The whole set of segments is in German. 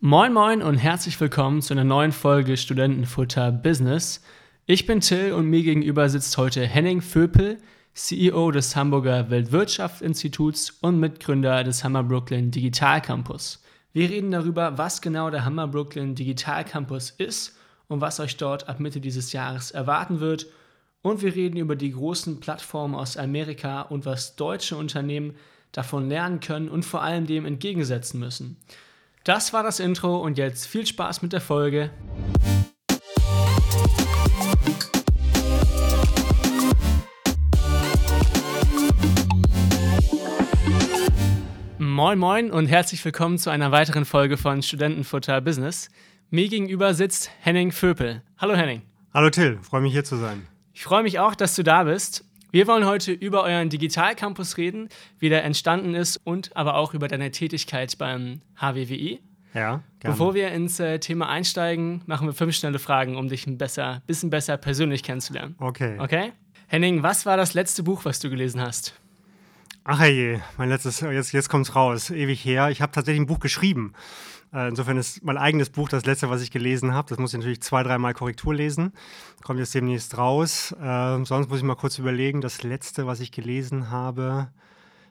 Moin Moin und herzlich willkommen zu einer neuen Folge Studentenfutter Business. Ich bin Till und mir gegenüber sitzt heute Henning Vöpel, CEO des Hamburger Weltwirtschaftsinstituts und Mitgründer des Hammer Brooklyn Digital Campus. Wir reden darüber, was genau der Hammer Brooklyn Digital Campus ist und was euch dort ab Mitte dieses Jahres erwarten wird. Und wir reden über die großen Plattformen aus Amerika und was deutsche Unternehmen davon lernen können und vor allem dem entgegensetzen müssen. Das war das Intro und jetzt viel Spaß mit der Folge. Moin Moin und herzlich willkommen zu einer weiteren Folge von Studentenfutter Business. Mir gegenüber sitzt Henning Vöpel. Hallo Henning. Hallo Till, freue mich hier zu sein. Ich freue mich auch, dass du da bist. Wir wollen heute über euren Digitalcampus reden, wie der entstanden ist und aber auch über deine Tätigkeit beim HWWI. Ja, gerne. Bevor wir ins äh, Thema einsteigen, machen wir fünf schnelle Fragen, um dich ein besser, bisschen besser persönlich kennenzulernen. Okay. Okay? Henning, was war das letzte Buch, was du gelesen hast? Ach je, mein letztes, jetzt, jetzt kommt's raus, ewig her. Ich habe tatsächlich ein Buch geschrieben. Äh, insofern ist mein eigenes Buch das letzte, was ich gelesen habe. Das muss ich natürlich zwei, dreimal Korrektur lesen. Kommt jetzt demnächst raus. Äh, sonst muss ich mal kurz überlegen. Das letzte, was ich gelesen habe,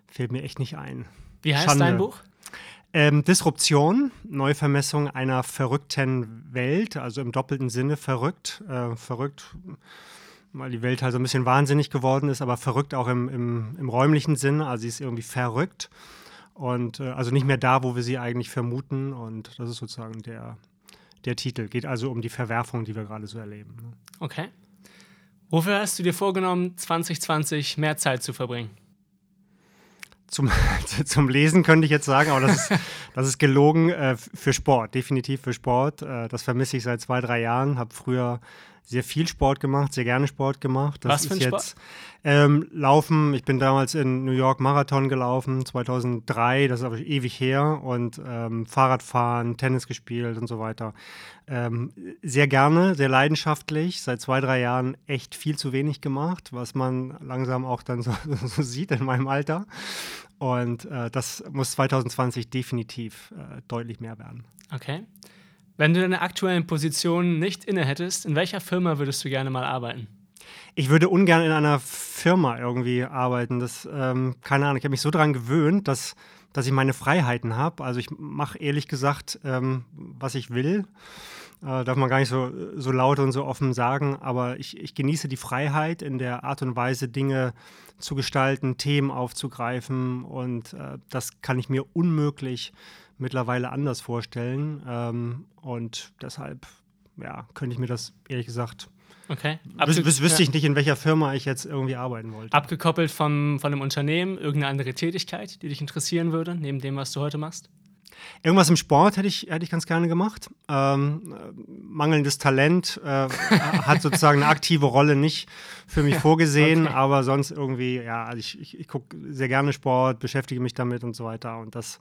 fällt mir echt nicht ein. Wie heißt Schande. dein Buch? Ähm, Disruption, Neuvermessung einer verrückten Welt, also im doppelten Sinne verrückt. Äh, verrückt, weil die Welt halt so ein bisschen wahnsinnig geworden ist, aber verrückt auch im, im, im räumlichen Sinne. Also sie ist irgendwie verrückt. Und äh, also nicht mehr da, wo wir sie eigentlich vermuten. Und das ist sozusagen der, der Titel. Geht also um die Verwerfung, die wir gerade so erleben. Ne? Okay. Wofür hast du dir vorgenommen, 2020 mehr Zeit zu verbringen? Zum, zum Lesen könnte ich jetzt sagen, aber das ist, das ist gelogen äh, für Sport, definitiv für Sport. Äh, das vermisse ich seit zwei, drei Jahren. Habe früher sehr viel Sport gemacht, sehr gerne Sport gemacht. Das Was für ein ist jetzt ähm, Laufen. Ich bin damals in New York Marathon gelaufen, 2003, das ist aber ewig her. Und ähm, Fahrradfahren, Tennis gespielt und so weiter. Ähm, sehr gerne, sehr leidenschaftlich. Seit zwei, drei Jahren echt viel zu wenig gemacht, was man langsam auch dann so, so sieht in meinem Alter. Und äh, das muss 2020 definitiv äh, deutlich mehr werden. Okay. Wenn du deine aktuellen Positionen nicht inne hättest, in welcher Firma würdest du gerne mal arbeiten? Ich würde ungern in einer Firma irgendwie arbeiten. Das, ähm, keine Ahnung, ich habe mich so daran gewöhnt, dass, dass ich meine Freiheiten habe. Also ich mache ehrlich gesagt, ähm, was ich will. Äh, darf man gar nicht so, so laut und so offen sagen, aber ich, ich genieße die Freiheit in der Art und Weise, Dinge zu gestalten, Themen aufzugreifen und äh, das kann ich mir unmöglich mittlerweile anders vorstellen. Ähm, und deshalb, ja, könnte ich mir das ehrlich gesagt. Okay. Abge wüs wüsste ich nicht, in welcher Firma ich jetzt irgendwie arbeiten wollte. Abgekoppelt vom, von einem Unternehmen, irgendeine andere Tätigkeit, die dich interessieren würde, neben dem, was du heute machst? Irgendwas im Sport hätte ich, hätte ich ganz gerne gemacht. Ähm, mangelndes Talent äh, hat sozusagen eine aktive Rolle nicht für mich vorgesehen, okay. aber sonst irgendwie, ja, also ich, ich, ich gucke sehr gerne Sport, beschäftige mich damit und so weiter. Und das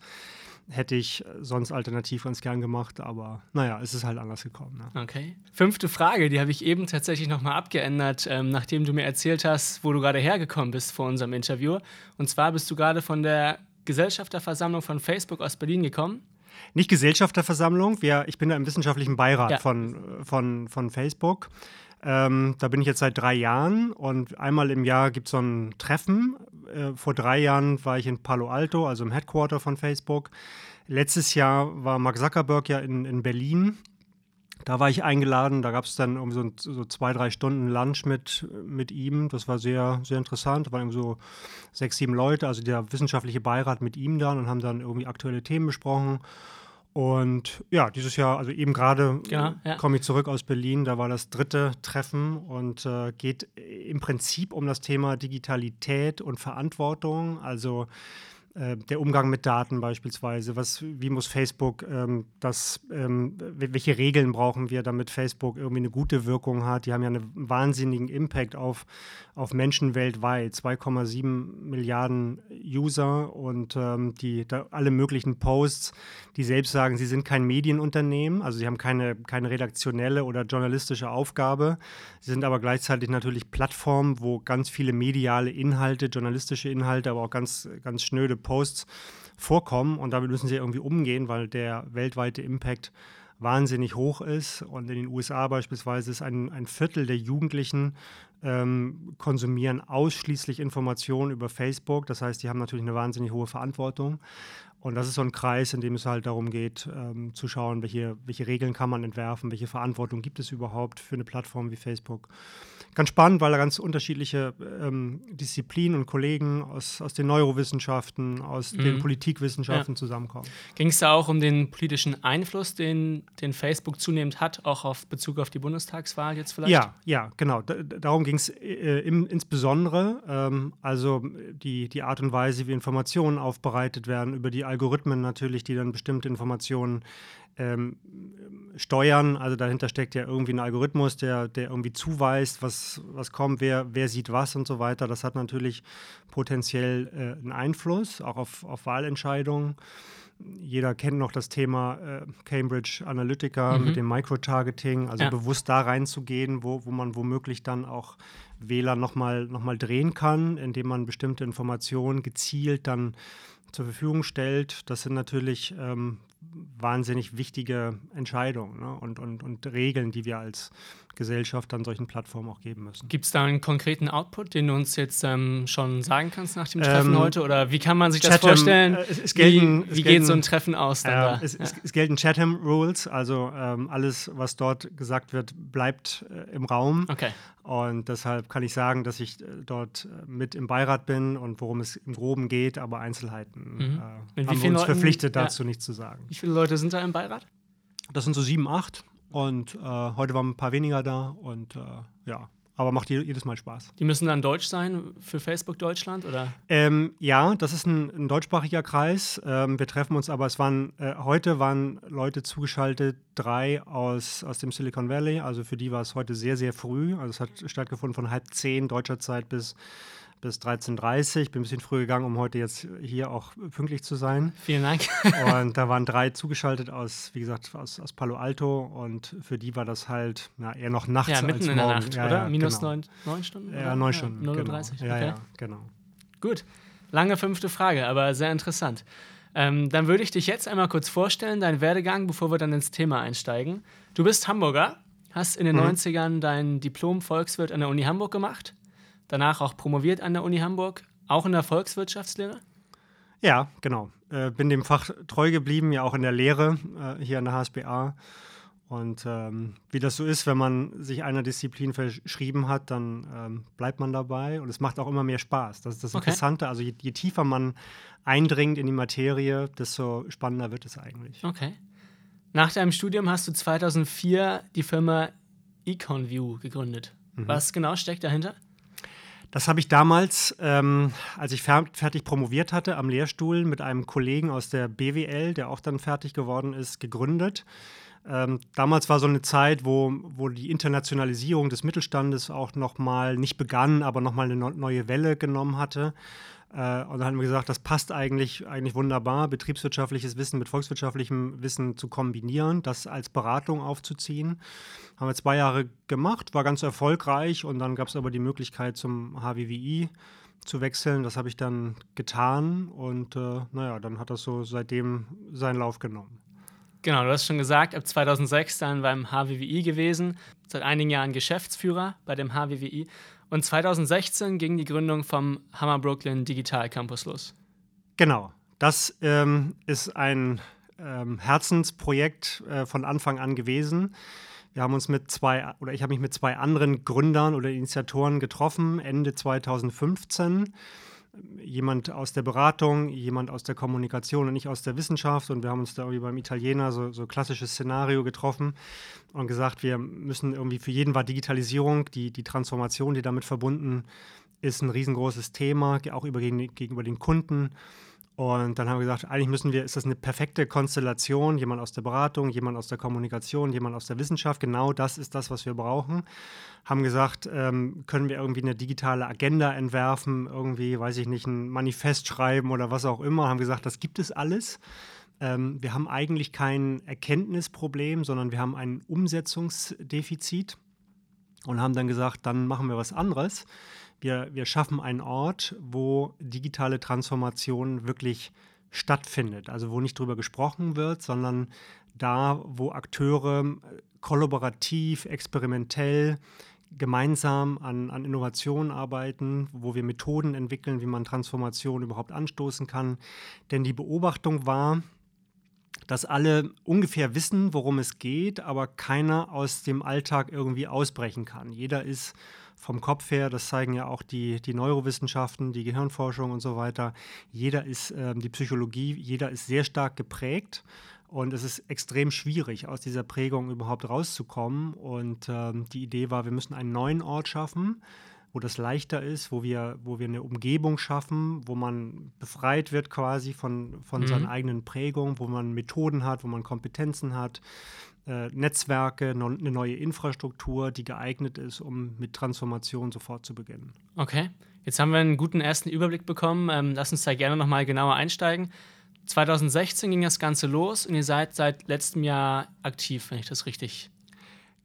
hätte ich sonst alternativ ganz gern gemacht, aber naja, es ist halt anders gekommen. Ne? Okay. Fünfte Frage, die habe ich eben tatsächlich nochmal abgeändert, ähm, nachdem du mir erzählt hast, wo du gerade hergekommen bist vor unserem Interview. Und zwar bist du gerade von der Gesellschafterversammlung von Facebook aus Berlin gekommen. Nicht Gesellschafterversammlung, wir, ich bin da im wissenschaftlichen Beirat ja. von, von, von Facebook. Ähm, da bin ich jetzt seit drei Jahren und einmal im Jahr gibt es so ein Treffen. Äh, vor drei Jahren war ich in Palo Alto, also im Headquarter von Facebook. Letztes Jahr war Mark Zuckerberg ja in, in Berlin. Da war ich eingeladen, da gab es dann um so, so, zwei, drei Stunden Lunch mit, mit ihm. Das war sehr, sehr interessant. Da waren so sechs, sieben Leute, also der wissenschaftliche Beirat mit ihm dann und haben dann irgendwie aktuelle Themen besprochen. Und ja, dieses Jahr, also eben gerade genau, ja. komme ich zurück aus Berlin, da war das dritte Treffen und äh, geht im Prinzip um das Thema Digitalität und Verantwortung. Also äh, der Umgang mit Daten beispielsweise. Was, wie muss Facebook ähm, das, ähm, welche Regeln brauchen wir, damit Facebook irgendwie eine gute Wirkung hat? Die haben ja einen wahnsinnigen Impact auf, auf Menschen weltweit. 2,7 Milliarden User und ähm, die, alle möglichen Posts, die selbst sagen, sie sind kein Medienunternehmen, also sie haben keine, keine redaktionelle oder journalistische Aufgabe. Sie sind aber gleichzeitig natürlich Plattformen, wo ganz viele mediale Inhalte, journalistische Inhalte, aber auch ganz, ganz schnöde Posts vorkommen und damit müssen sie irgendwie umgehen, weil der weltweite Impact wahnsinnig hoch ist. Und in den USA beispielsweise ist ein, ein Viertel der Jugendlichen ähm, konsumieren ausschließlich Informationen über Facebook. Das heißt, die haben natürlich eine wahnsinnig hohe Verantwortung. Und das ist so ein Kreis, in dem es halt darum geht, ähm, zu schauen, welche, welche Regeln kann man entwerfen, welche Verantwortung gibt es überhaupt für eine Plattform wie Facebook ganz spannend, weil da ganz unterschiedliche ähm, Disziplinen und Kollegen aus, aus den Neurowissenschaften, aus mhm. den Politikwissenschaften ja. zusammenkommen. Ging es da auch um den politischen Einfluss, den, den Facebook zunehmend hat, auch auf Bezug auf die Bundestagswahl jetzt vielleicht? Ja, ja, genau. Da, darum ging es äh, insbesondere. Ähm, also die, die Art und Weise, wie Informationen aufbereitet werden, über die Algorithmen natürlich, die dann bestimmte Informationen ähm, steuern. Also dahinter steckt ja irgendwie ein Algorithmus, der, der irgendwie zuweist, was, was kommt, wer, wer sieht was und so weiter. Das hat natürlich potenziell äh, einen Einfluss, auch auf, auf Wahlentscheidungen. Jeder kennt noch das Thema äh, Cambridge Analytica mhm. mit dem Microtargeting, also ja. bewusst da reinzugehen, wo, wo man womöglich dann auch Wähler nochmal noch mal drehen kann, indem man bestimmte Informationen gezielt dann zur Verfügung stellt. Das sind natürlich ähm, wahnsinnig wichtige Entscheidungen ne? und, und, und Regeln, die wir als Gesellschaft an solchen Plattformen auch geben müssen. Gibt es da einen konkreten Output, den du uns jetzt ähm, schon sagen kannst nach dem Treffen ähm, heute? Oder wie kann man sich Chatham, das vorstellen? Äh, es, es gelten, wie, wie geht so ein Treffen aus? Äh, es, ja. es, gelten Chatham Rules, also ähm, alles, was dort gesagt wird, bleibt äh, im Raum. Okay. Und deshalb kann ich sagen, dass ich äh, dort äh, mit im Beirat bin und worum es im Groben geht, aber Einzelheiten mhm. äh, haben wir uns Leuten, verpflichtet, dazu ja. nichts zu sagen. Wie viele Leute sind da im Beirat? Das sind so sieben, acht. Und äh, heute waren ein paar weniger da und äh, ja, aber macht jedes Mal Spaß. Die müssen dann deutsch sein für Facebook Deutschland oder? Ähm, ja, das ist ein, ein deutschsprachiger Kreis. Ähm, wir treffen uns, aber es waren äh, heute waren Leute zugeschaltet, drei aus, aus dem Silicon Valley. Also für die war es heute sehr, sehr früh. Also es hat stattgefunden von halb zehn deutscher Zeit bis bis 13.30 Uhr. Bin ein bisschen früh gegangen, um heute jetzt hier auch pünktlich zu sein. Vielen Dank. und da waren drei zugeschaltet aus, wie gesagt, aus, aus Palo Alto und für die war das halt na, eher noch nachts ja, mitten als in morgen. der Nacht, ja, oder? Ja, Minus genau. neun, neun Stunden? Ja, neun Stunden. Ja, 0 Genau. Ja, okay. ja, genau. Gut. Lange fünfte Frage, aber sehr interessant. Ähm, dann würde ich dich jetzt einmal kurz vorstellen, deinen Werdegang, bevor wir dann ins Thema einsteigen. Du bist Hamburger, hast in den mhm. 90ern dein Diplom Volkswirt an der Uni Hamburg gemacht, danach auch promoviert an der Uni Hamburg, auch in der Volkswirtschaftslehre? Ja, genau. Äh, bin dem Fach treu geblieben, ja auch in der Lehre äh, hier an der HSBA. Und ähm, wie das so ist, wenn man sich einer Disziplin verschrieben hat, dann ähm, bleibt man dabei und es macht auch immer mehr Spaß. Das ist das okay. Interessante. Also je, je, tiefer man eindringt in die Materie, desto spannender wird es eigentlich. Okay. Nach deinem Studium hast du 2004 die Firma EconView gegründet. Mhm. Was genau steckt dahinter? Das habe ich damals, ähm, als ich fer fertig promoviert hatte, am Lehrstuhl mit einem Kollegen aus der BWL, der auch dann fertig geworden ist, gegründet. Ähm, damals war so eine Zeit, wo, wo die Internationalisierung des Mittelstandes auch nochmal nicht begann, aber nochmal eine neue Welle genommen hatte. Äh, und dann haben wir gesagt, das passt eigentlich, eigentlich wunderbar, betriebswirtschaftliches Wissen mit volkswirtschaftlichem Wissen zu kombinieren, das als Beratung aufzuziehen. Haben wir zwei Jahre gemacht, war ganz erfolgreich und dann gab es aber die Möglichkeit zum HWWI zu wechseln. Das habe ich dann getan und äh, naja, dann hat das so seitdem seinen Lauf genommen. Genau, du hast schon gesagt, ab 2006 dann beim HWWI gewesen, seit einigen Jahren Geschäftsführer bei dem HWWI. Und 2016 ging die Gründung vom Hammer Brooklyn Digital Campus los. Genau, das ähm, ist ein ähm, Herzensprojekt äh, von Anfang an gewesen. Wir haben uns mit zwei, oder ich habe mich mit zwei anderen Gründern oder Initiatoren getroffen, Ende 2015 jemand aus der Beratung, jemand aus der Kommunikation und nicht aus der Wissenschaft. Und wir haben uns da irgendwie beim Italiener so, so klassisches Szenario getroffen und gesagt, wir müssen irgendwie für jeden war Digitalisierung, die, die Transformation, die damit verbunden ist, ein riesengroßes Thema, auch über, gegenüber den Kunden. Und dann haben wir gesagt, eigentlich müssen wir, ist das eine perfekte Konstellation, jemand aus der Beratung, jemand aus der Kommunikation, jemand aus der Wissenschaft, genau das ist das, was wir brauchen. Haben gesagt, ähm, können wir irgendwie eine digitale Agenda entwerfen, irgendwie, weiß ich nicht, ein Manifest schreiben oder was auch immer. Haben gesagt, das gibt es alles. Ähm, wir haben eigentlich kein Erkenntnisproblem, sondern wir haben ein Umsetzungsdefizit und haben dann gesagt, dann machen wir was anderes wir, wir schaffen einen Ort, wo digitale Transformation wirklich stattfindet. Also wo nicht drüber gesprochen wird, sondern da, wo Akteure äh, kollaborativ, experimentell gemeinsam an, an Innovationen arbeiten, wo wir Methoden entwickeln, wie man Transformation überhaupt anstoßen kann. Denn die Beobachtung war, dass alle ungefähr wissen, worum es geht, aber keiner aus dem Alltag irgendwie ausbrechen kann. Jeder ist vom Kopf her, das zeigen ja auch die, die Neurowissenschaften, die Gehirnforschung und so weiter, jeder ist, äh, die Psychologie, jeder ist sehr stark geprägt und es ist extrem schwierig, aus dieser Prägung überhaupt rauszukommen. Und ähm, die Idee war, wir müssen einen neuen Ort schaffen, wo das leichter ist, wo wir, wo wir eine Umgebung schaffen, wo man befreit wird quasi von, von mhm. seinen eigenen Prägungen, wo man Methoden hat, wo man Kompetenzen hat, äh, Netzwerke, no, eine neue Infrastruktur, die geeignet ist, um mit Transformation sofort zu beginnen. Okay, jetzt haben wir einen guten ersten Überblick bekommen. Ähm, lass uns da gerne nochmal genauer einsteigen. 2016 ging das Ganze los und ihr seid seit letztem Jahr aktiv, wenn ich das richtig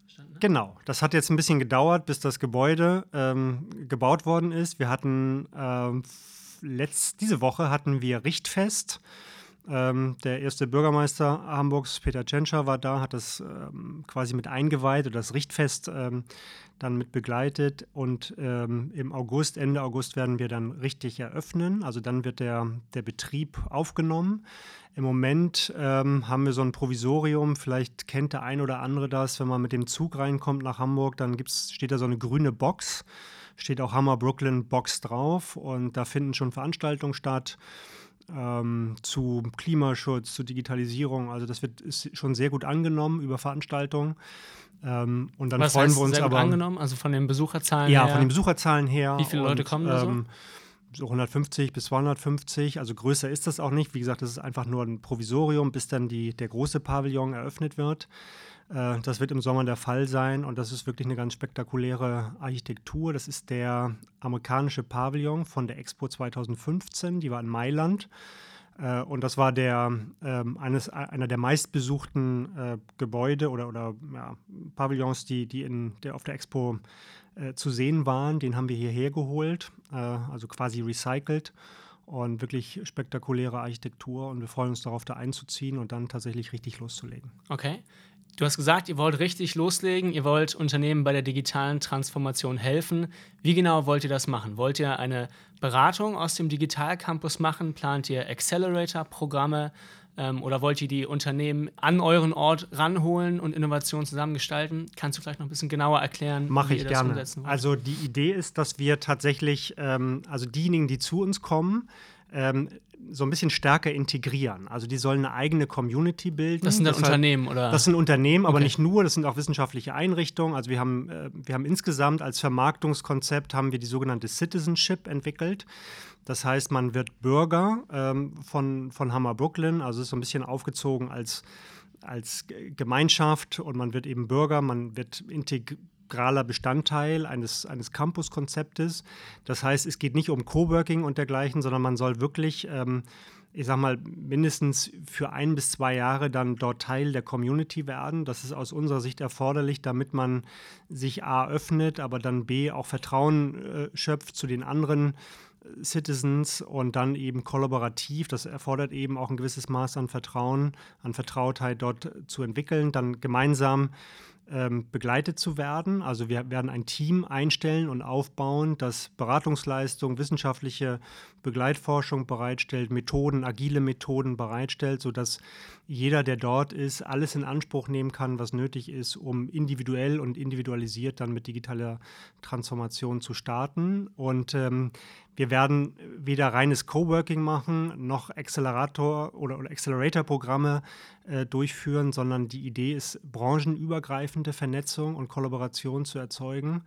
verstanden habe. Genau, das hat jetzt ein bisschen gedauert, bis das Gebäude ähm, gebaut worden ist. Wir hatten ähm, letzt, diese Woche hatten wir Richtfest. Ähm, der erste Bürgermeister Hamburgs, Peter Tschentscher, war da, hat das ähm, quasi mit eingeweiht oder das Richtfest ähm, dann mit begleitet. Und ähm, im August, Ende August werden wir dann richtig eröffnen. Also dann wird der, der Betrieb aufgenommen. Im Moment ähm, haben wir so ein Provisorium, vielleicht kennt der ein oder andere das, wenn man mit dem Zug reinkommt nach Hamburg, dann gibt's, steht da so eine grüne Box, steht auch Hammer Brooklyn Box drauf und da finden schon Veranstaltungen statt ähm, zu Klimaschutz, zu Digitalisierung. Also das wird ist schon sehr gut angenommen über Veranstaltungen. Ähm, und dann Was freuen heißt, wir uns sehr aber. Gut angenommen, also von den Besucherzahlen ja, her? Ja, von den Besucherzahlen her. Wie viele Leute kommen da so? Ähm, so 150 bis 250, also größer ist das auch nicht. Wie gesagt, das ist einfach nur ein Provisorium, bis dann die, der große Pavillon eröffnet wird. Äh, das wird im Sommer der Fall sein und das ist wirklich eine ganz spektakuläre Architektur. Das ist der amerikanische Pavillon von der Expo 2015, die war in Mailand. Äh, und das war der, ähm, eines, einer der meistbesuchten äh, Gebäude oder, oder ja, Pavillons, die, die in der, auf der Expo äh, zu sehen waren. Den haben wir hierher geholt, äh, also quasi recycelt. Und wirklich spektakuläre Architektur. Und wir freuen uns darauf, da einzuziehen und dann tatsächlich richtig loszulegen. Okay. Du hast gesagt, ihr wollt richtig loslegen, ihr wollt Unternehmen bei der digitalen Transformation helfen. Wie genau wollt ihr das machen? Wollt ihr eine Beratung aus dem Digital Campus machen? Plant ihr Accelerator-Programme? Ähm, oder wollt ihr die Unternehmen an euren Ort ranholen und Innovationen zusammengestalten? Kannst du vielleicht noch ein bisschen genauer erklären? Mache ich gerne. Also die Idee ist, dass wir tatsächlich, ähm, also diejenigen, die zu uns kommen, ähm, so ein bisschen stärker integrieren. Also die sollen eine eigene Community bilden. Das sind dann das Unternehmen, halt, oder? Das sind Unternehmen, aber okay. nicht nur, das sind auch wissenschaftliche Einrichtungen. Also wir haben, äh, wir haben insgesamt als Vermarktungskonzept haben wir die sogenannte Citizenship entwickelt. Das heißt, man wird Bürger ähm, von, von Hammer Brooklyn, also ist so ein bisschen aufgezogen als als Gemeinschaft und man wird eben Bürger, man wird integriert integraler Bestandteil eines, eines Campus-Konzeptes. Das heißt, es geht nicht um Coworking und dergleichen, sondern man soll wirklich, ähm, ich sag mal, mindestens für ein bis zwei Jahre dann dort Teil der Community werden. Das ist aus unserer Sicht erforderlich, damit man sich A öffnet, aber dann B auch Vertrauen äh, schöpft zu den anderen. Äh, Citizens und dann eben kollaborativ. Das erfordert eben auch ein gewisses Maß an Vertrauen, an Vertrautheit dort zu entwickeln, dann gemeinsam ähm, begleitet zu werden. Also wir werden ein Team einstellen und aufbauen, das Beratungsleistung, wissenschaftliche Begleitforschung bereitstellt, Methoden, agile Methoden bereitstellt, sodass jeder, der dort ist, alles in Anspruch nehmen kann, was nötig ist, um individuell und individualisiert dann mit digitaler Transformation zu starten. Und ähm, wir werden weder reines Coworking machen, noch Accelerator- oder, oder Accelerator-Programme äh, durchführen, sondern die Idee ist, branchenübergreifende Vernetzung und Kollaboration zu erzeugen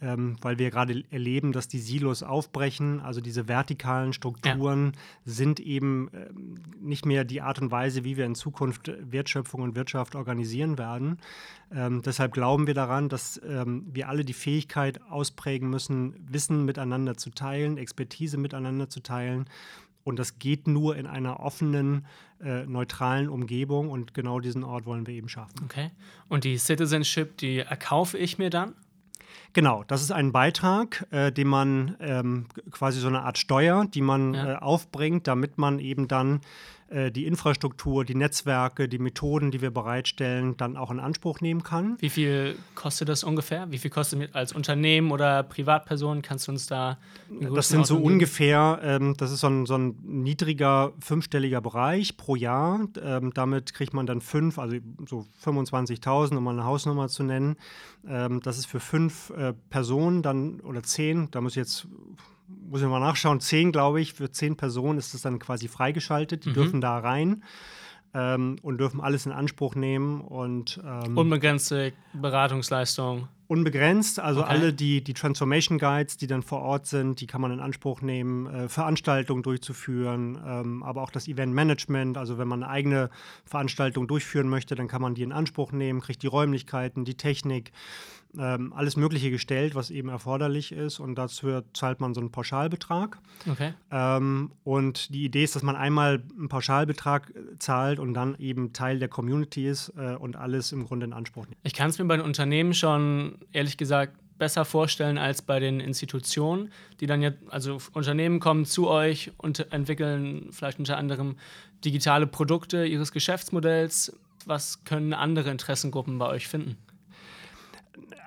ähm, weil wir gerade erleben, dass die Silos aufbrechen. Also diese vertikalen Strukturen ja. sind eben ähm, nicht mehr die Art und Weise, wie wir in Zukunft Wertschöpfung und Wirtschaft organisieren werden. Ähm, deshalb glauben wir daran, dass ähm, wir alle die Fähigkeit ausprägen müssen, Wissen miteinander zu teilen, Expertise miteinander zu teilen. Und das geht nur in einer offenen, äh, neutralen Umgebung. Und genau diesen Ort wollen wir eben schaffen. Okay. Und die Citizenship, die erkaufe ich mir dann? Genau, das ist ein Beitrag, äh, den man ähm, quasi so eine Art Steuer, die man ja. äh, aufbringt, damit man eben dann äh, die Infrastruktur, die Netzwerke, die Methoden, die wir bereitstellen, dann auch in Anspruch nehmen kann. Wie viel kostet das ungefähr? Wie viel kostet als Unternehmen oder Privatperson? Kannst du uns da. Das sind so ungefähr, ähm, das ist so ein, so ein, niedriger fünfstelliger Bereich pro Jahr. Ähm, damit kriegt man dann fünf, also so 25.000, um mal eine Hausnummer zu nennen. Ähm, das ist für fünf äh, Personen dann oder zehn, da muss ich jetzt muss ich mal nachschauen, zehn, glaube ich, für zehn Personen ist das dann quasi freigeschaltet. Die mhm. dürfen da rein ähm, und dürfen alles in Anspruch nehmen. Und, ähm, Unbegrenzte Beratungsleistung. Unbegrenzt, also okay. alle die, die Transformation Guides, die dann vor Ort sind, die kann man in Anspruch nehmen, äh, Veranstaltungen durchzuführen, ähm, aber auch das Event Management, also wenn man eine eigene Veranstaltung durchführen möchte, dann kann man die in Anspruch nehmen, kriegt die Räumlichkeiten, die Technik, ähm, alles Mögliche gestellt, was eben erforderlich ist und dafür zahlt man so einen Pauschalbetrag. Okay. Ähm, und die Idee ist, dass man einmal einen Pauschalbetrag äh, zahlt und dann eben Teil der Community ist äh, und alles im Grunde in Anspruch nimmt. Ich kann es mir bei den Unternehmen schon, ehrlich gesagt, besser vorstellen als bei den Institutionen, die dann ja, also Unternehmen kommen zu euch und entwickeln vielleicht unter anderem digitale Produkte ihres Geschäftsmodells. Was können andere Interessengruppen bei euch finden?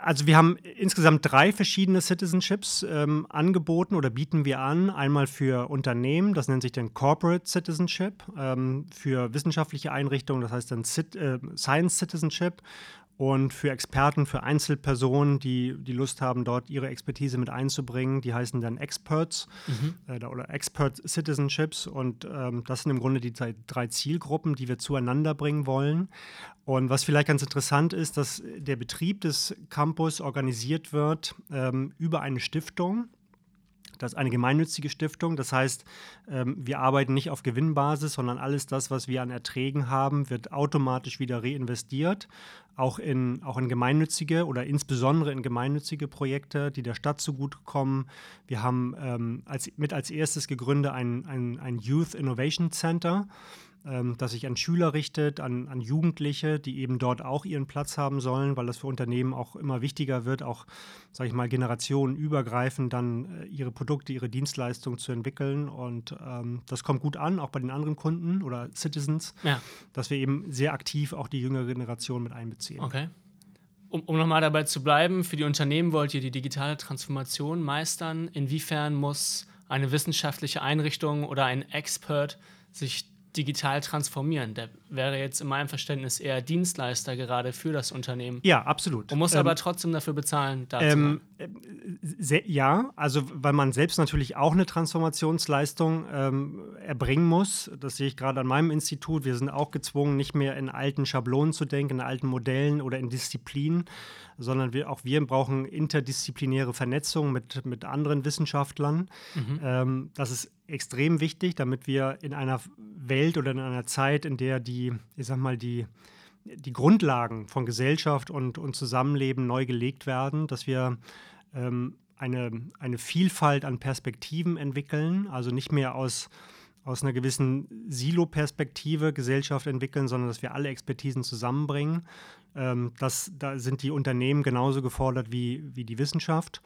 Also wir haben insgesamt drei verschiedene Citizenships ähm, angeboten oder bieten wir an. Einmal für Unternehmen, das nennt sich dann Corporate Citizenship, ähm, für wissenschaftliche Einrichtungen, das heißt dann Cit äh, Science Citizenship und für Experten, für Einzelpersonen, die die Lust haben, dort ihre Expertise mit einzubringen, die heißen dann Experts mhm. äh, oder Expert Citizenships. Und ähm, das sind im Grunde die drei Zielgruppen, die wir zueinander bringen wollen. Und was vielleicht ganz interessant ist, dass der Betrieb des Campus organisiert wird ähm, über eine Stiftung. Das ist eine gemeinnützige Stiftung. Das heißt, ähm, wir arbeiten nicht auf Gewinnbasis, sondern alles das, was wir an Erträgen haben, wird automatisch wieder reinvestiert. Auch in, auch in gemeinnützige oder insbesondere in gemeinnützige Projekte, die der Stadt zugutekommen. Wir haben ähm, als, mit als erstes gegründet ein, ein, ein Youth Innovation Center ähm, das sich an Schüler richtet, an, an, Jugendliche, die eben dort auch ihren Platz haben sollen, weil das für Unternehmen auch immer wichtiger wird, auch, sage ich mal, generationenübergreifend dann äh, ihre Produkte, ihre Dienstleistungen zu entwickeln. Und ähm, das kommt gut an, auch bei den anderen Kunden oder Citizens, ja. dass wir eben sehr aktiv auch die jüngere Generation mit einbeziehen. Okay. Um, um nochmal dabei zu bleiben, für die Unternehmen wollt ihr die digitale Transformation meistern. Inwiefern muss eine wissenschaftliche Einrichtung oder ein Expert sich digital transformieren. Der wäre jetzt in meinem Verständnis eher Dienstleister gerade für das Unternehmen. Ja, absolut. Und muss ähm, aber trotzdem dafür bezahlen, ähm, äh, Ja, also weil man selbst natürlich auch eine Transformationsleistung ähm, erbringen muss. Das sehe ich gerade an meinem Institut. Wir sind auch gezwungen, nicht mehr in alten Schablonen zu denken, in alten Modellen oder in Disziplinen, sondern wir, auch wir brauchen interdisziplinäre Vernetzung mit, mit anderen Wissenschaftlern. Mhm. Ähm, das ist extrem wichtig, damit wir in einer Welt oder in einer Zeit, in der die, ich sag mal, die, die Grundlagen von Gesellschaft und, und Zusammenleben neu gelegt werden, dass wir ähm, eine, eine Vielfalt an Perspektiven entwickeln, also nicht mehr aus, aus einer gewissen Silo-Perspektive Gesellschaft entwickeln, sondern dass wir alle Expertisen zusammenbringen. Ähm, das, da sind die Unternehmen genauso gefordert wie, wie die Wissenschaft.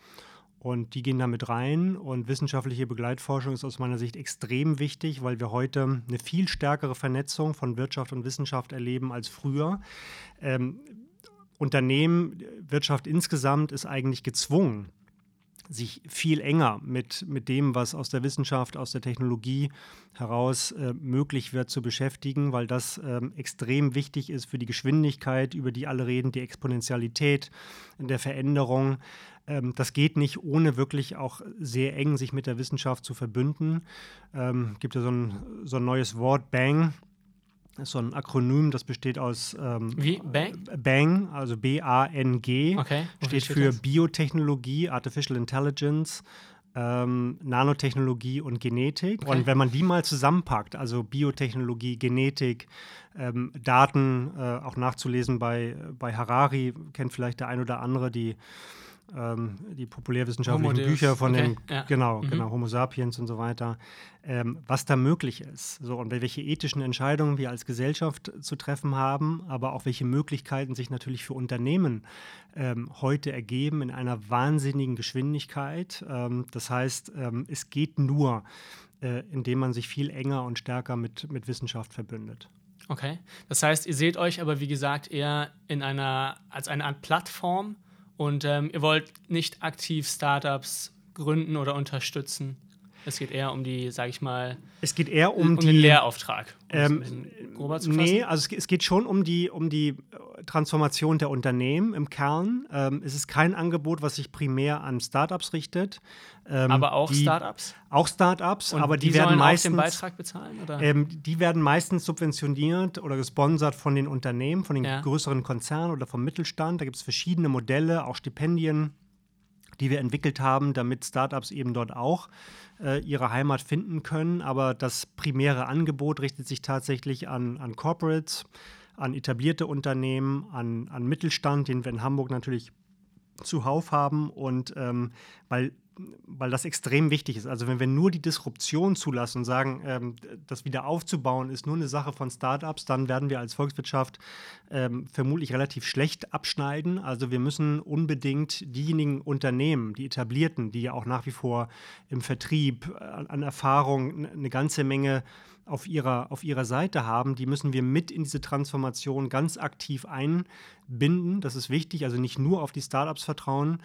Und die gehen damit rein. Und wissenschaftliche Begleitforschung ist aus meiner Sicht extrem wichtig, weil wir heute eine viel stärkere Vernetzung von Wirtschaft und Wissenschaft erleben als früher. Ähm, Unternehmen, Wirtschaft insgesamt ist eigentlich gezwungen, sich viel enger mit, mit dem, was aus der Wissenschaft, aus der Technologie heraus äh, möglich wird, zu beschäftigen, weil das ähm, extrem wichtig ist für die Geschwindigkeit, über die alle reden, die Exponentialität der Veränderung. Ähm, das geht nicht, ohne wirklich auch sehr eng sich mit der Wissenschaft zu verbünden. Ähm, gibt ja so ein, so ein neues Wort, Bang. Das ist so ein Akronym, das besteht aus ähm, Wie? Bang? Bang, also B-A-N-G. Okay. Steht für das? Biotechnologie, Artificial Intelligence, ähm, Nanotechnologie und Genetik. Okay. Und wenn man die mal zusammenpackt, also Biotechnologie, Genetik, ähm, Daten, äh, auch nachzulesen bei, bei Harari, kennt vielleicht der ein oder andere die ähm, die populärwissenschaftlichen Bücher von okay. dem, ja. genau, mhm. genau, Homo sapiens und so weiter, ähm, was da möglich ist. So, und welche ethischen Entscheidungen wir als Gesellschaft zu treffen haben, aber auch welche Möglichkeiten sich natürlich für Unternehmen ähm, heute ergeben in einer wahnsinnigen Geschwindigkeit. Ähm, das heißt, ähm, es geht nur, äh, indem man sich viel enger und stärker mit, mit Wissenschaft verbündet. Okay. Das heißt, ihr seht euch aber, wie gesagt, eher in einer, als eine Art Plattform und ähm, ihr wollt nicht aktiv Startups gründen oder unterstützen. Es geht eher um die, sag ich mal, es geht eher um, um die, den Lehrauftrag. Um ähm, nee, also es, es, geht schon um die, um die Transformation der Unternehmen im Kern. Ähm, es ist kein Angebot, was sich primär an Startups richtet. Ähm, aber auch Startups? Auch Startups, aber die, die werden meistens den Beitrag bezahlen? Ähm, die werden meistens subventioniert oder gesponsert von den Unternehmen, von den ja. größeren Konzernen oder vom Mittelstand. Da gibt es verschiedene Modelle, auch Stipendien, die wir entwickelt haben, damit Startups eben dort auch äh, ihre Heimat finden können. Aber das primäre Angebot richtet sich tatsächlich an, an Corporates, an etablierte Unternehmen, an, an Mittelstand, den wir in Hamburg natürlich zuhauf haben. Und ähm, weil weil das extrem wichtig ist. Also wenn wir nur die Disruption zulassen und sagen, ähm, das wieder aufzubauen ist nur eine Sache von Startups, dann werden wir als Volkswirtschaft ähm, vermutlich relativ schlecht abschneiden. Also wir müssen unbedingt diejenigen Unternehmen, die etablierten, die ja auch nach wie vor im Vertrieb äh, an Erfahrung eine ganze Menge auf ihrer, auf ihrer Seite haben, die müssen wir mit in diese Transformation ganz aktiv einbinden. Das ist wichtig, also nicht nur auf die Startups vertrauen,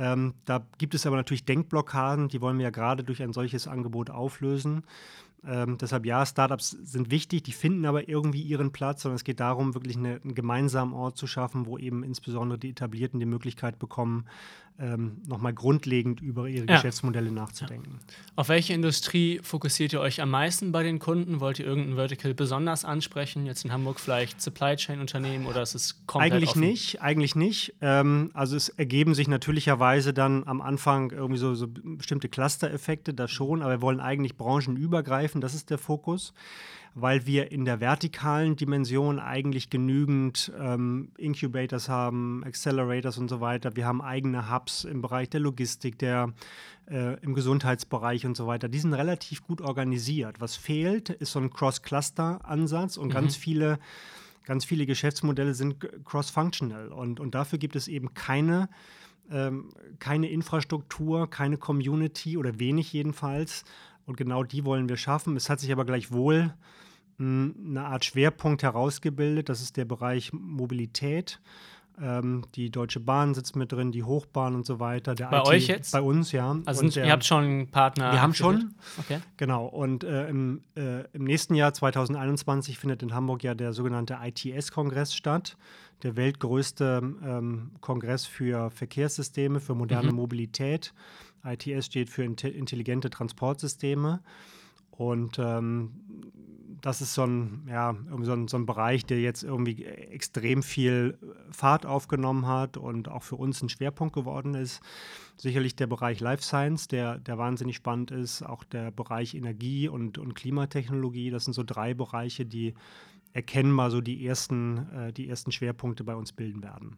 ähm, da gibt es aber natürlich Denkblockaden, die wollen wir ja gerade durch ein solches Angebot auflösen. Ähm, deshalb ja, Startups sind wichtig, die finden aber irgendwie ihren Platz, sondern es geht darum, wirklich eine, einen gemeinsamen Ort zu schaffen, wo eben insbesondere die Etablierten die Möglichkeit bekommen, ähm, nochmal grundlegend über ihre ja. Geschäftsmodelle nachzudenken. Auf welche Industrie fokussiert ihr euch am meisten bei den Kunden? Wollt ihr irgendein Vertical besonders ansprechen? Jetzt in Hamburg vielleicht Supply Chain Unternehmen oder ist es komplett Eigentlich offen? nicht, eigentlich nicht. Ähm, also es ergeben sich natürlicherweise dann am Anfang irgendwie so, so bestimmte Cluster-Effekte, das schon, aber wir wollen eigentlich branchenübergreifend, das ist der Fokus weil wir in der vertikalen Dimension eigentlich genügend ähm, Incubators haben, Accelerators und so weiter. Wir haben eigene Hubs im Bereich der Logistik, der äh, im Gesundheitsbereich und so weiter. Die sind relativ gut organisiert. Was fehlt, ist so ein Cross-Cluster-Ansatz und mhm. ganz viele ganz viele Geschäftsmodelle sind cross-functional und, und dafür gibt es eben keine, ähm, keine Infrastruktur, keine Community oder wenig jedenfalls. Und genau die wollen wir schaffen. Es hat sich aber gleichwohl eine Art Schwerpunkt herausgebildet. Das ist der Bereich Mobilität. Ähm, die Deutsche Bahn sitzt mit drin, die Hochbahn und so weiter. Bei IT, euch jetzt? Bei uns, ja. Also der, ihr habt schon einen Partner? Wir haben schon. Okay. Genau. Und äh, im, äh, im nächsten Jahr, 2021, findet in Hamburg ja der sogenannte ITS-Kongress statt. Der weltgrößte ähm, Kongress für Verkehrssysteme, für moderne mhm. Mobilität. ITS steht für intelligente Transportsysteme. Und ähm, das ist so ein, ja, so ein, so ein Bereich, der jetzt irgendwie extrem viel Fahrt aufgenommen hat und auch für uns ein Schwerpunkt geworden ist. Sicherlich der Bereich Life Science, der, der wahnsinnig spannend ist, auch der Bereich Energie und, und Klimatechnologie. Das sind so drei Bereiche, die erkennbar so die ersten, äh, die ersten Schwerpunkte bei uns bilden werden.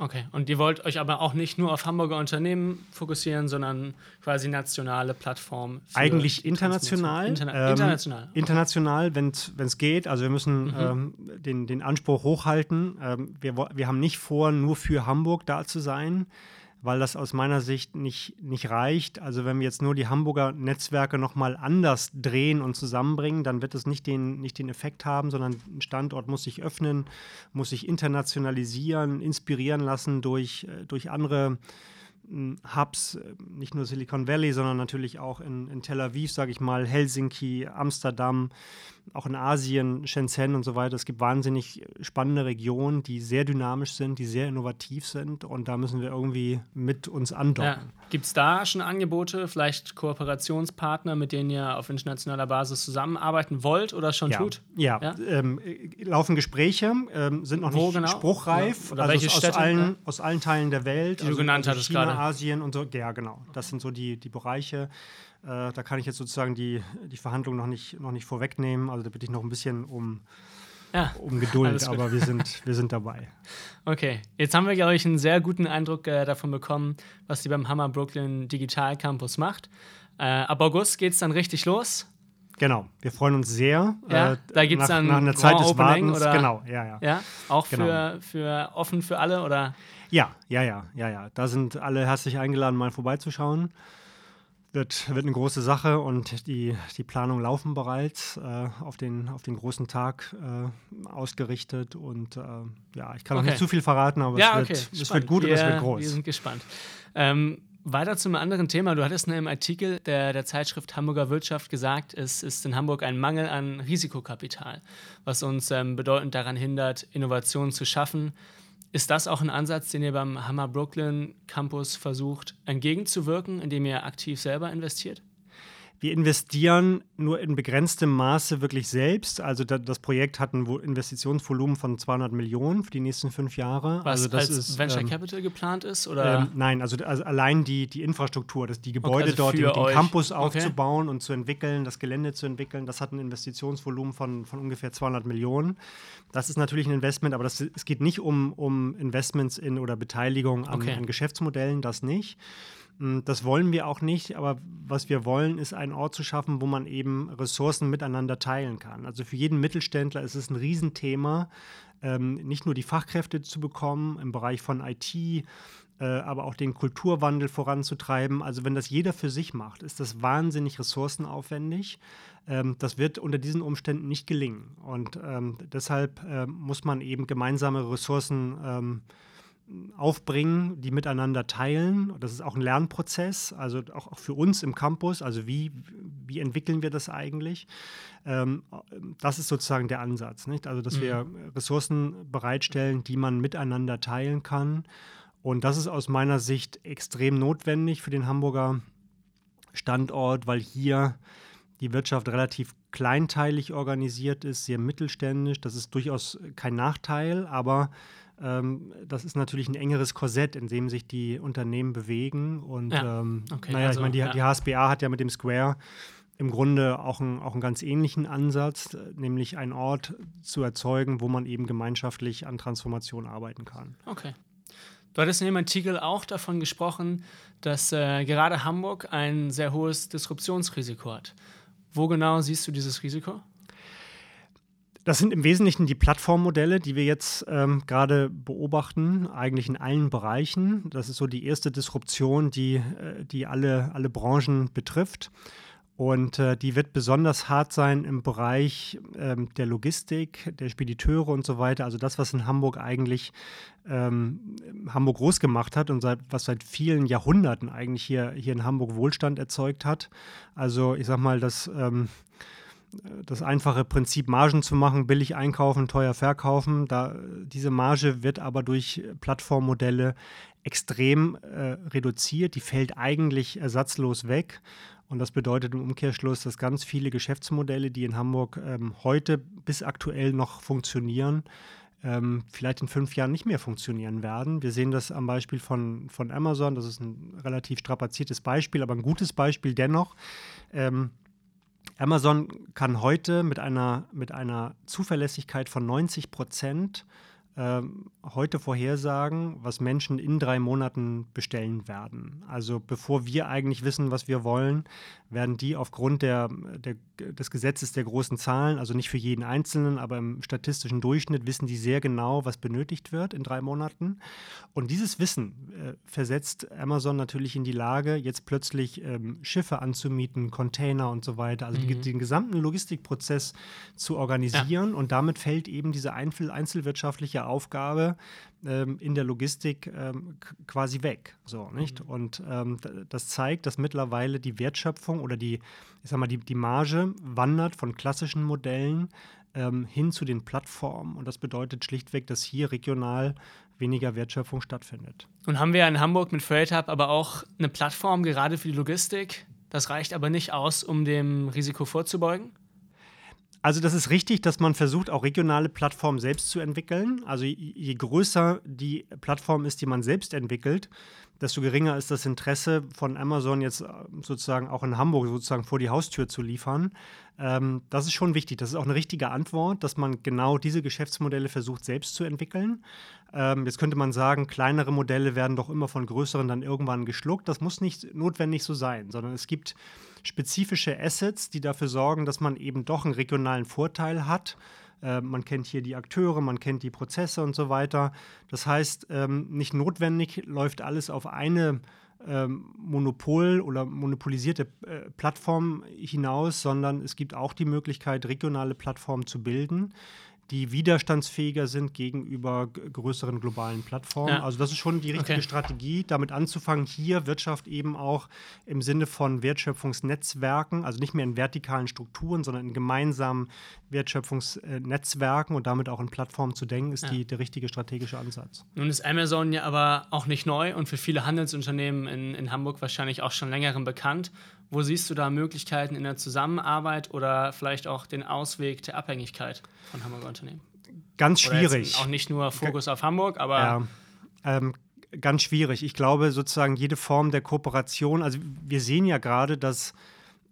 Okay, und ihr wollt euch aber auch nicht nur auf Hamburger Unternehmen fokussieren, sondern quasi nationale Plattformen. Eigentlich international. Interna ähm, international. Okay. International, wenn es geht. Also wir müssen mhm. ähm, den, den Anspruch hochhalten. Ähm, wir, wir haben nicht vor, nur für Hamburg da zu sein weil das aus meiner Sicht nicht, nicht reicht. Also wenn wir jetzt nur die Hamburger Netzwerke nochmal anders drehen und zusammenbringen, dann wird es nicht den, nicht den Effekt haben, sondern ein Standort muss sich öffnen, muss sich internationalisieren, inspirieren lassen durch, äh, durch andere hm, Hubs, äh, nicht nur Silicon Valley, sondern natürlich auch in, in Tel Aviv, sage ich mal, Helsinki, Amsterdam, auch in Asien, Shenzhen und so weiter. Es gibt wahnsinnig spannende Regionen, die sehr dynamisch sind, die sehr innovativ sind und da müssen wir irgendwie mit uns andocken. Ja. Gibt es da schon Angebote, vielleicht Kooperationspartner, mit denen ihr auf internationaler Basis zusammenarbeiten wollt oder schon ja. tut? Ja, ja? Ähm, laufen Gespräche, ähm, sind noch Wo nicht genau? spruchreif. Oder also welche aus, Städte? Allen, aus allen Teilen der Welt. Die also, du genannt also hattest China, gerade. Asien und so. Ja, genau. Das sind so die, die Bereiche. Äh, da kann ich jetzt sozusagen die, die Verhandlungen noch nicht, noch nicht vorwegnehmen. Also da bitte ich noch ein bisschen um, ja, um Geduld, aber wir sind, wir sind dabei. Okay, jetzt haben wir, glaube ich, einen sehr guten Eindruck äh, davon bekommen, was sie beim Hammer Brooklyn Digital Campus macht. Äh, ab August geht es dann richtig los. Genau, wir freuen uns sehr. Ja, äh, da gibt es dann nach einer Zeit des Opening Wartens, oder? Genau, ja, ja. Ja, auch genau. für, für offen für alle oder? Ja, ja, ja, ja, ja. Da sind alle herzlich eingeladen, mal vorbeizuschauen. Wird, wird eine große Sache und die, die Planungen laufen bereits äh, auf, den, auf den großen Tag äh, ausgerichtet. Und äh, ja, ich kann okay. noch nicht zu viel verraten, aber ja, es, wird, okay. es wird gut wir, und es wird groß. Wir sind gespannt. Ähm, weiter zum anderen Thema. Du hattest in einem Artikel der, der Zeitschrift Hamburger Wirtschaft gesagt, es ist in Hamburg ein Mangel an Risikokapital, was uns ähm, bedeutend daran hindert, Innovationen zu schaffen. Ist das auch ein Ansatz, den ihr beim Hammer Brooklyn Campus versucht entgegenzuwirken, indem ihr aktiv selber investiert? Wir investieren nur in begrenztem Maße wirklich selbst. Also das Projekt hat ein Investitionsvolumen von 200 Millionen für die nächsten fünf Jahre. Was also das als ist, Venture ähm, Capital geplant ist? Oder? Ähm, nein, also, also, allein die, die Infrastruktur, das, die Gebäude okay, also dort, den, den Campus aufzubauen okay. und zu entwickeln, das Gelände zu entwickeln, das hat ein Investitionsvolumen von, von ungefähr 200 Millionen. Das ist natürlich ein Investment, aber das, es geht nicht um, um Investments in oder Beteiligung an, okay. an Geschäftsmodellen, das nicht. Hm, das wollen wir auch nicht, aber was wir wollen, ist einen Ort zu schaffen, wo man eben Ressourcen miteinander teilen kann. Also für jeden Mittelständler ist es ein Riesenthema, ähm, nicht nur die Fachkräfte zu bekommen im Bereich von IT, äh, aber auch den Kulturwandel voranzutreiben. Also wenn das jeder für sich macht, ist das wahnsinnig ressourcenaufwendig. Ähm, das wird unter diesen Umständen nicht gelingen. Und ähm, deshalb äh, muss man eben gemeinsame Ressourcen aufbringen, die miteinander teilen. Das ist auch ein Lernprozess, also auch, auch für uns im Campus. Also wie, wie entwickeln wir das eigentlich? Ähm, das ist sozusagen der Ansatz. Nicht? Also dass mhm. wir Ressourcen bereitstellen, die man miteinander teilen kann. Und das ist aus meiner Sicht extrem notwendig für den Hamburger Standort, weil hier die Wirtschaft relativ kleinteilig organisiert ist, sehr mittelständisch. Das ist durchaus kein Nachteil, aber das ist natürlich ein engeres Korsett, in dem sich die Unternehmen bewegen. Und ja. ähm, okay, naja, also, ich meine, die, ja. die HSBA hat ja mit dem Square im Grunde auch, ein, auch einen ganz ähnlichen Ansatz, nämlich einen Ort zu erzeugen, wo man eben gemeinschaftlich an Transformation arbeiten kann. Okay. Du hattest in dem Artikel auch davon gesprochen, dass äh, gerade Hamburg ein sehr hohes Disruptionsrisiko hat. Wo genau siehst du dieses Risiko? Das sind im Wesentlichen die Plattformmodelle, die wir jetzt ähm, gerade beobachten, eigentlich in allen Bereichen. Das ist so die erste Disruption, die, äh, die alle, alle Branchen betrifft. Und äh, die wird besonders hart sein im Bereich ähm, der Logistik, der Spediteure und so weiter. Also das, was in Hamburg eigentlich ähm, Hamburg groß gemacht hat und seit, was seit vielen Jahrhunderten eigentlich hier, hier in Hamburg Wohlstand erzeugt hat. Also ich sag mal, das ähm, das einfache Prinzip, Margen zu machen, billig einkaufen, teuer verkaufen. Da, diese Marge wird aber durch Plattformmodelle extrem äh, reduziert. Die fällt eigentlich ersatzlos weg. Und das bedeutet im Umkehrschluss, dass ganz viele Geschäftsmodelle, die in Hamburg ähm, heute bis aktuell noch funktionieren, ähm, vielleicht in fünf Jahren nicht mehr funktionieren werden. Wir sehen das am Beispiel von, von Amazon. Das ist ein relativ strapaziertes Beispiel, aber ein gutes Beispiel dennoch. Ähm, Amazon kann heute mit einer, mit einer Zuverlässigkeit von 90 Prozent ähm, heute vorhersagen, was Menschen in drei Monaten bestellen werden. Also bevor wir eigentlich wissen, was wir wollen, werden die aufgrund der, der, des Gesetzes der großen Zahlen, also nicht für jeden Einzelnen, aber im statistischen Durchschnitt, wissen die sehr genau, was benötigt wird in drei Monaten. Und dieses Wissen äh, versetzt Amazon natürlich in die Lage, jetzt plötzlich ähm, Schiffe anzumieten, Container und so weiter, also mhm. die, den gesamten Logistikprozess zu organisieren. Ja. Und damit fällt eben diese Einzel einzelwirtschaftliche Aufgabe ähm, in der Logistik ähm, quasi weg. So, nicht? Mhm. Und ähm, das zeigt, dass mittlerweile die Wertschöpfung oder die, ich sag mal, die, die Marge wandert von klassischen Modellen ähm, hin zu den Plattformen. Und das bedeutet schlichtweg, dass hier regional weniger Wertschöpfung stattfindet. Und haben wir in Hamburg mit Freight Hub aber auch eine Plattform gerade für die Logistik? Das reicht aber nicht aus, um dem Risiko vorzubeugen? Also das ist richtig, dass man versucht, auch regionale Plattformen selbst zu entwickeln. Also je größer die Plattform ist, die man selbst entwickelt, desto geringer ist das Interesse von Amazon jetzt äh, sozusagen auch in Hamburg sozusagen vor die Haustür zu liefern. Ähm, das ist schon wichtig. Das ist auch eine richtige Antwort, dass man genau diese Geschäftsmodelle versucht selbst zu entwickeln. Ähm, jetzt könnte man sagen, kleinere Modelle werden doch immer von größeren dann irgendwann geschluckt. Das muss nicht notwendig so sein, sondern es gibt spezifische Assets, die dafür sorgen, dass man eben doch einen regionalen Vorteil hat. Äh, man kennt hier die Akteure, man kennt die Prozesse und so weiter. Das heißt, ähm, nicht notwendig läuft alles auf eine ähm, Monopol oder monopolisierte äh, Plattform hinaus, sondern es gibt auch die Möglichkeit, regionale Plattformen zu bilden, die widerstandsfähiger sind gegenüber größeren globalen Plattformen. Ja. Also das ist schon die richtige okay. Strategie, damit anzufangen, hier Wirtschaft eben auch im Sinne von Wertschöpfungsnetzwerken, also nicht mehr in vertikalen Strukturen, sondern in gemeinsamen Wertschöpfungsnetzwerken und damit auch in Plattformen zu denken, ist ja. die, der richtige strategische Ansatz. Nun ist Amazon ja aber auch nicht neu und für viele Handelsunternehmen in, in Hamburg wahrscheinlich auch schon längerem bekannt. Wo siehst du da Möglichkeiten in der Zusammenarbeit oder vielleicht auch den Ausweg der Abhängigkeit von Hamburger Unternehmen? Ganz schwierig. auch nicht nur Fokus auf Hamburg, aber. Ja, ähm, ganz schwierig. Ich glaube, sozusagen jede Form der Kooperation, also wir sehen ja gerade, dass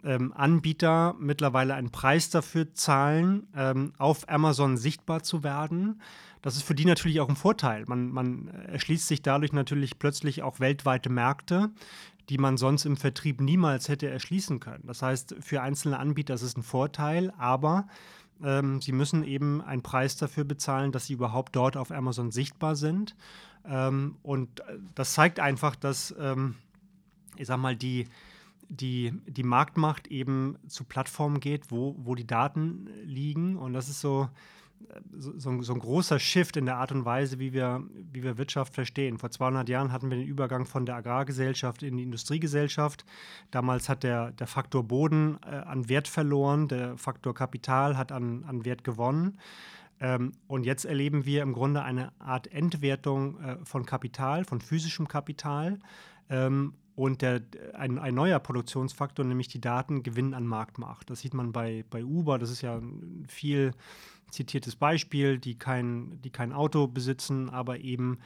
ähm, Anbieter mittlerweile einen Preis dafür zahlen, ähm, auf Amazon sichtbar zu werden. Das ist für die natürlich auch ein Vorteil. Man, man erschließt sich dadurch natürlich plötzlich auch weltweite Märkte, die man sonst im Vertrieb niemals hätte erschließen können. Das heißt, für einzelne Anbieter ist es ein Vorteil, aber ähm, sie müssen eben einen Preis dafür bezahlen, dass sie überhaupt dort auf Amazon sichtbar sind. Ähm, und äh, das zeigt einfach, dass, ähm, ich sag mal, die, die, die Marktmacht eben zu Plattformen geht, wo, wo die Daten liegen. Und das ist so, so, so, ein großer Shift in der Art und Weise, wie wir, wie wir Wirtschaft verstehen. Vor 200 Jahren hatten wir den Übergang von der Agrargesellschaft in die Industriegesellschaft. Damals hat der, der Faktor Boden äh, an Wert verloren, der Faktor Kapital hat an, an Wert gewonnen. Ähm, und jetzt erleben wir im Grunde eine Art Entwertung äh, von Kapital, von physischem Kapital. Ähm, und der, ein, ein, neuer Produktionsfaktor, nämlich die Daten, gewinnen an Marktmacht. Das sieht man bei, bei Uber, das ist ja viel zitiertes Beispiel, die kein, die kein Auto besitzen, aber eben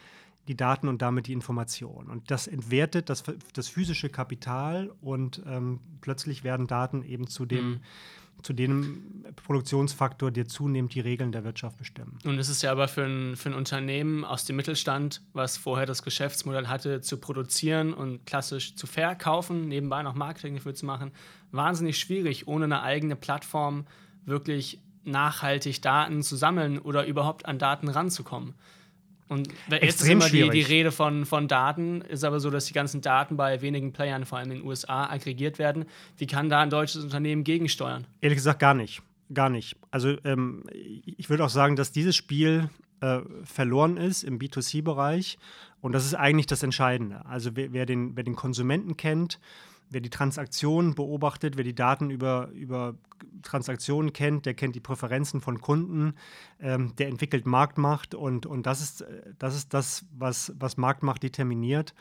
die Daten und damit die Information. Und das entwertet das, das physische Kapital und ähm, plötzlich werden Daten eben zu dem, mhm. Zu dem Produktionsfaktor, der zunehmend die Regeln der Wirtschaft bestimmen. Und es ist ja aber für ein, für ein Unternehmen aus dem Mittelstand, was vorher das Geschäftsmodell hatte, zu produzieren und klassisch zu verkaufen, nebenbei noch Marketing dafür zu machen, wahnsinnig schwierig, ohne eine eigene Plattform wirklich nachhaltig Daten zu sammeln oder überhaupt an Daten ranzukommen. Und jetzt Extrem ist immer die, die, Rede von, von Daten, ist aber so, dass die ganzen Daten bei wenigen Playern, vor allem in den USA, aggregiert werden. Wie kann da ein deutsches Unternehmen gegensteuern? Ehrlich gesagt gar nicht. Gar nicht. Also ähm, ich würde auch sagen, dass dieses Spiel äh, verloren ist im B2C-Bereich. Und das ist eigentlich das Entscheidende. Also wer, wer, den, wer den Konsumenten kennt, wer die Transaktionen beobachtet, wer die Daten über, über Transaktionen kennt, der kennt die Präferenzen von Kunden, ähm, der entwickelt Marktmacht und, und das ist das, ist das was, was Marktmacht determiniert.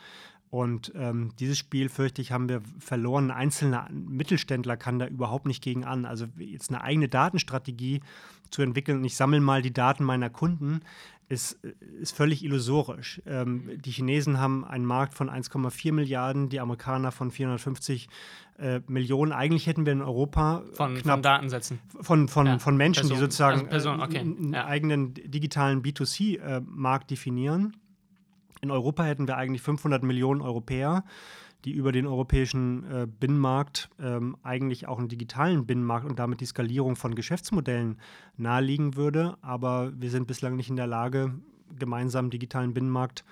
Und ähm, dieses Spiel, fürchte ich, haben wir verloren. Ein einzelner Mittelständler kann da überhaupt nicht gegen an. Also jetzt eine eigene Datenstrategie zu entwickeln und ich sammle mal die Daten meiner Kunden, ist, ist völlig illusorisch. Ähm, die Chinesen haben einen Markt von 1,4 Milliarden, die Amerikaner von 450 äh, Millionen. Eigentlich hätten wir in Europa von, knapp von Datensätzen. Von, von, ja, von Menschen, Person, die sozusagen also Person, okay. einen ja. eigenen digitalen B2C-Markt äh, definieren. In Europa hätten wir eigentlich 500 Millionen Europäer die über den europäischen äh, Binnenmarkt ähm, eigentlich auch einen digitalen Binnenmarkt und damit die Skalierung von Geschäftsmodellen naheliegen würde. Aber wir sind bislang nicht in der Lage, gemeinsam digitalen Binnenmarkt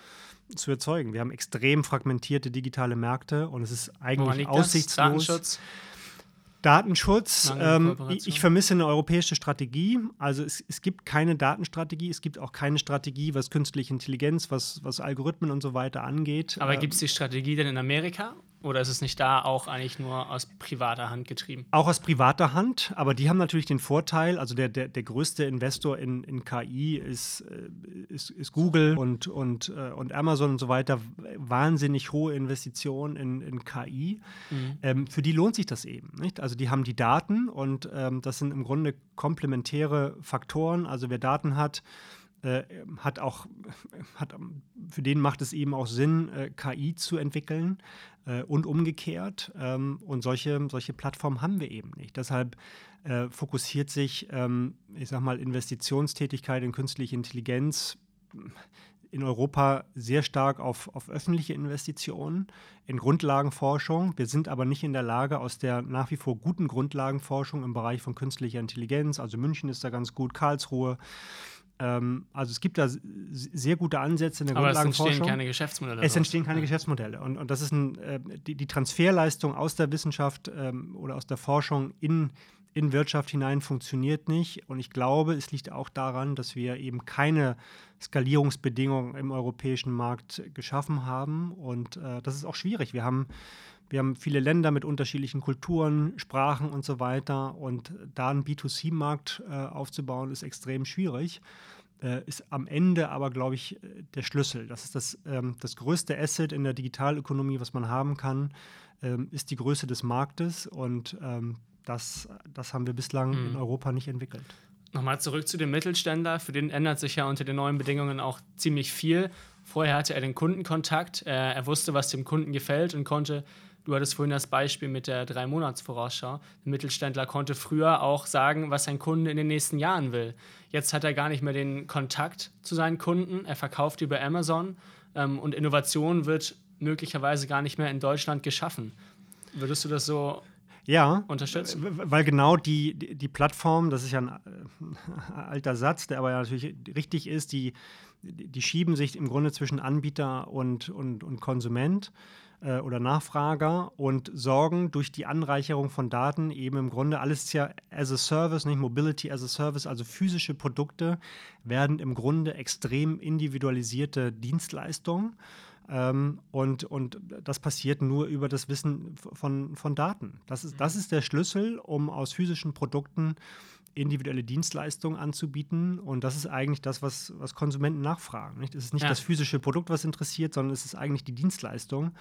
zu erzeugen. Wir haben extrem fragmentierte digitale Märkte und es ist eigentlich aussichtslos. Datenschutz? Ähm, ich vermisse eine europäische Strategie. Also es, es, gibt keine Datenstrategie, es gibt auch keine Strategie, was künstliche Intelligenz, was, was Algorithmen und so weiter angeht. Aber ähm, gibt es die Strategie denn in Amerika? Oder ist es nicht da auch eigentlich nur aus privater Hand getrieben? Auch aus privater Hand, aber die haben natürlich den Vorteil, also der, der, der größte Investor in, in KI ist, äh, ist, ist Google und, und, äh, und Amazon und so weiter. Wahnsinnig hohe Investitionen in, in KI. Mhm. Ähm, für die lohnt sich das eben. Nicht? Also die haben die Daten und ähm, das sind im Grunde komplementäre Faktoren. Also wer Daten hat, äh, hat auch, hat, für den macht es eben auch Sinn, äh, KI zu entwickeln äh, und umgekehrt. Ähm, und solche, solche Plattformen haben wir eben nicht. Deshalb äh, fokussiert sich, ähm, ich sag mal, Investitionstätigkeit in künstliche Intelligenz in Europa sehr stark auf, auf öffentliche Investitionen, in Grundlagenforschung. Wir sind aber nicht in der Lage, aus der nach wie vor guten Grundlagenforschung im Bereich von künstlicher Intelligenz, also München ist da ganz gut, Karlsruhe, ähm, also es gibt da sehr gute Ansätze in der Aber Grundlagenforschung. es entstehen keine Geschäftsmodelle. Es entstehen keine ja. Geschäftsmodelle. Und, und das ist ein, äh, die, die, Transferleistung aus der Wissenschaft ähm, oder aus der Forschung in, in Wirtschaft hinein funktioniert nicht. Und ich glaube, es liegt auch daran, dass wir eben keine Skalierungsbedingungen im europäischen Markt geschaffen haben. Und äh, das ist auch schwierig. Wir haben wir haben viele Länder mit unterschiedlichen Kulturen, Sprachen und so weiter. Und da einen B2C-Markt äh, aufzubauen, ist extrem schwierig. Äh, ist am Ende aber, glaube ich, der Schlüssel. Das ist das, ähm, das größte Asset in der Digitalökonomie, was man haben kann, ähm, ist die Größe des Marktes. Und ähm, das, das haben wir bislang mhm. in Europa nicht entwickelt. Nochmal zurück zu dem Mittelständler. Für den ändert sich ja unter den neuen Bedingungen auch ziemlich viel. Vorher hatte er den Kundenkontakt. Äh, er wusste, was dem Kunden gefällt und konnte Du hattest vorhin das Beispiel mit der Drei-Monats-Vorausschau. Der Mittelständler konnte früher auch sagen, was sein Kunde in den nächsten Jahren will. Jetzt hat er gar nicht mehr den Kontakt zu seinen Kunden. Er verkauft über Amazon ähm, und Innovation wird möglicherweise gar nicht mehr in Deutschland geschaffen. Würdest du das so ja, unterstützen? Weil genau die, die, die, Plattform, das ist ja ein äh, alter Satz, der aber ja natürlich richtig ist, die, die schieben sich im Grunde zwischen Anbieter und, und, und Konsument äh, oder Nachfrager und sorgen durch die Anreicherung von Daten eben im Grunde alles ist ja as a Service, nicht Mobility as a Service, also physische Produkte werden im Grunde extrem individualisierte Dienstleistungen. Ähm, und, und das passiert nur über das Wissen von, von Daten. Das ist, das ist der Schlüssel, um aus physischen Produkten individuelle Dienstleistungen anzubieten. Und das ist eigentlich das, was, was Konsumenten nachfragen. Nicht? Es ist nicht ja. das physische Produkt, was interessiert, sondern es ist eigentlich die Dienstleistung.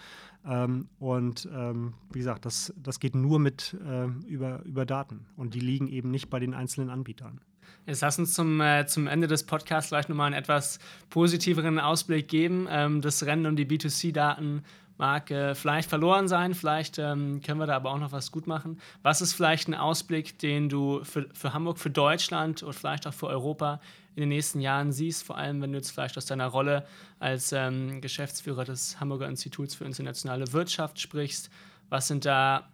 Ähm, und ähm, wie gesagt, das, das geht nur mit äh, über, über Daten. Und die liegen eben nicht bei den einzelnen Anbietern. Jetzt lass uns zum, äh, zum Ende des Podcasts gleich nochmal einen etwas positiveren Ausblick geben. Ähm, das Rennen um die B2C-Daten mag äh, vielleicht verloren sein, vielleicht ähm, können wir da aber auch noch was gut machen. Was ist vielleicht ein Ausblick, den du für, für Hamburg, für Deutschland und vielleicht auch für Europa in den nächsten Jahren siehst, vor allem wenn du jetzt vielleicht aus deiner Rolle als ähm, Geschäftsführer des Hamburger Instituts für internationale Wirtschaft sprichst? Was sind da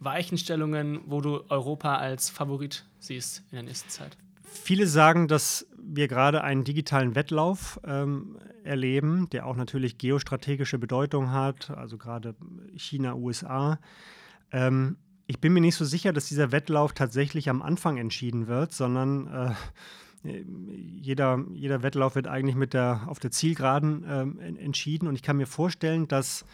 Weichenstellungen, wo du Europa als Favorit siehst in der nächsten Zeit? Viele sagen, dass wir gerade einen digitalen Wettlauf ähm, erleben, der auch natürlich geostrategische Bedeutung hat, also gerade China, USA. Ähm, ich bin mir nicht so sicher, dass dieser Wettlauf tatsächlich am Anfang entschieden wird, sondern äh, jeder, jeder Wettlauf wird eigentlich mit der, auf der Zielgeraden äh, entschieden. Und ich kann mir vorstellen, dass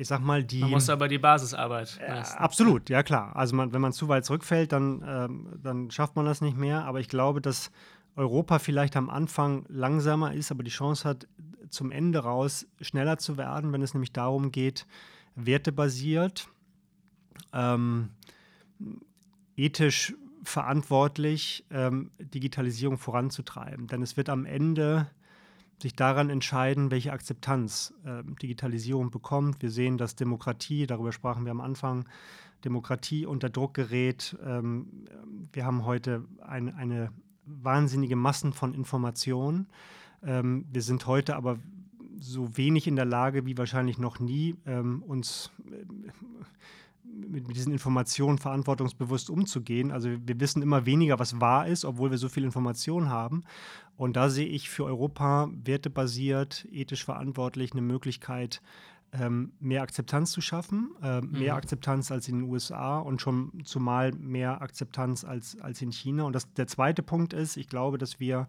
ich sag mal, die. Man muss aber die Basisarbeit äh, Absolut, ja klar. Also man, wenn man zu weit zurückfällt, dann, ähm, dann schafft man das nicht mehr. Aber ich glaube, dass Europa vielleicht am Anfang langsamer ist, aber die Chance hat, zum Ende raus schneller zu werden, wenn es nämlich darum geht, wertebasiert, ähm, ethisch verantwortlich ähm, Digitalisierung voranzutreiben. Denn es wird am Ende sich daran entscheiden, welche Akzeptanz äh, Digitalisierung bekommt. Wir sehen, dass Demokratie, darüber sprachen wir am Anfang, Demokratie unter Druck gerät. Ähm, wir haben heute ein, eine wahnsinnige Massen von Informationen. Ähm, wir sind heute aber so wenig in der Lage wie wahrscheinlich noch nie, ähm, uns äh, mit, mit, diesen Informationen verantwortungsbewusst umzugehen. Also wir wissen immer weniger, was wahr ist, obwohl wir so viel Information haben. Und da sehe ich für Europa wertebasiert, ethisch verantwortlich eine Möglichkeit, ähm, mehr Akzeptanz zu schaffen, äh, mehr mhm. Akzeptanz als in den USA und schon zumal mehr Akzeptanz als, als in China. Und das, der zweite Punkt ist, ich glaube, dass wir,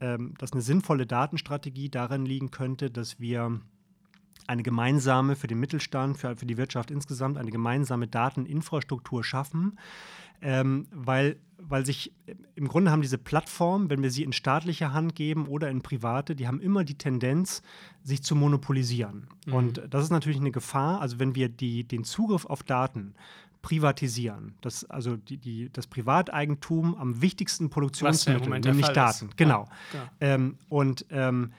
ähm, dass eine sinnvolle Datenstrategie darin liegen könnte, dass wir eine gemeinsame für den Mittelstand, für, für die Wirtschaft insgesamt, eine gemeinsame Dateninfrastruktur schaffen, ähm, weil, weil sich im Grunde haben diese Plattformen, wenn wir sie in staatliche Hand geben oder in private, die haben immer die Tendenz, sich zu monopolisieren. Mhm. Und das ist natürlich eine Gefahr. Also wenn wir die, den Zugriff auf Daten privatisieren. Das, also die, die, das Privateigentum am wichtigsten Produktionsmittel, nämlich Daten. Ist. Genau. Ja, ähm, und ähm,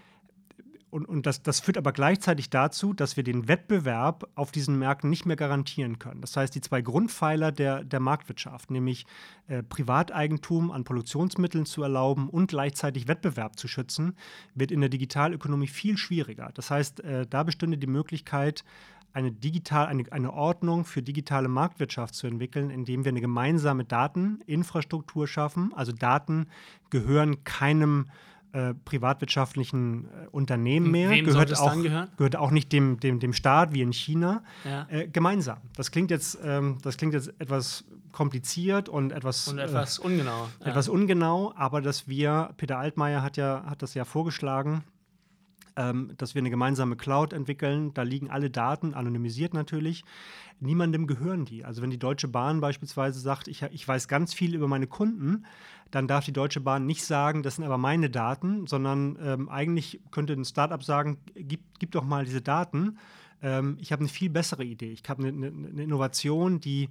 und, und das, das führt aber gleichzeitig dazu, dass wir den Wettbewerb auf diesen Märkten nicht mehr garantieren können. Das heißt, die zwei Grundpfeiler der, der Marktwirtschaft, nämlich äh, Privateigentum an Produktionsmitteln zu erlauben und gleichzeitig Wettbewerb zu schützen, wird in der Digitalökonomie viel schwieriger. Das heißt, äh, da bestünde die Möglichkeit, eine, digital, eine, eine Ordnung für digitale Marktwirtschaft zu entwickeln, indem wir eine gemeinsame Dateninfrastruktur schaffen. Also Daten gehören keinem äh, privatwirtschaftlichen äh, Unternehmen mehr. Wem gehört auch? Gehört auch nicht dem, dem, dem Staat wie in China. Ja. Äh, gemeinsam. Das klingt, jetzt, ähm, das klingt jetzt etwas kompliziert und etwas, und etwas ungenau. Ja. Etwas ungenau, aber dass wir, Peter Altmaier hat ja hat das ja vorgeschlagen, ähm, dass wir eine gemeinsame Cloud entwickeln. Da liegen alle Daten, anonymisiert natürlich. Niemandem gehören die. Also wenn die Deutsche Bahn beispielsweise sagt, ich, ich weiß ganz viel über meine Kunden, dann darf die Deutsche Bahn nicht sagen, das sind aber meine Daten, sondern ähm, eigentlich könnte ein Startup sagen, gib, gib doch mal diese Daten. Ähm, ich habe eine viel bessere Idee. Ich habe eine, eine, Innovation, die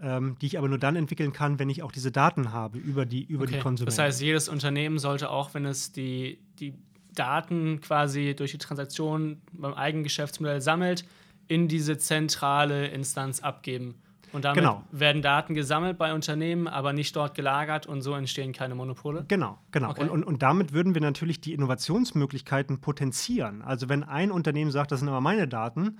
ähm, die ich aber nur dann entwickeln kann, wenn ich auch diese Daten habe über die, über okay. die Konsumenten. Das heißt, jedes Unternehmen sollte auch, wenn es die, die Daten quasi durch die Transaktion beim eigenen Geschäftsmodell sammelt, in diese zentrale Instanz abgeben. Und damit genau. werden Daten gesammelt bei Unternehmen, aber nicht dort gelagert und so entstehen keine Monopole? Genau, genau. Okay. Und, und, und damit würden wir natürlich die Innovationsmöglichkeiten potenzieren. Also wenn ein Unternehmen sagt, das sind aber meine Daten,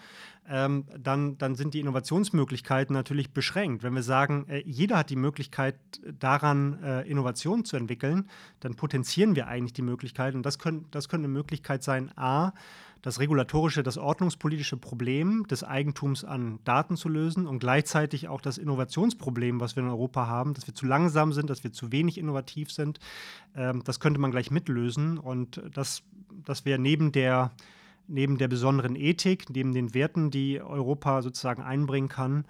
ähm, dann, dann sind die Innovationsmöglichkeiten natürlich beschränkt. Wenn wir sagen, äh, jeder hat die Möglichkeit, daran äh, Innovationen zu entwickeln, dann potenzieren wir eigentlich die Möglichkeit. Und das, können, das könnte eine Möglichkeit sein, a, das regulatorische, das ordnungspolitische Problem des Eigentums an Daten zu lösen und gleichzeitig auch das Innovationsproblem, was wir in Europa haben, dass wir zu langsam sind, dass wir zu wenig innovativ sind. Ähm, das könnte man gleich mitlösen und das, das wäre neben der, neben der besonderen Ethik, neben den Werten, die Europa sozusagen einbringen kann,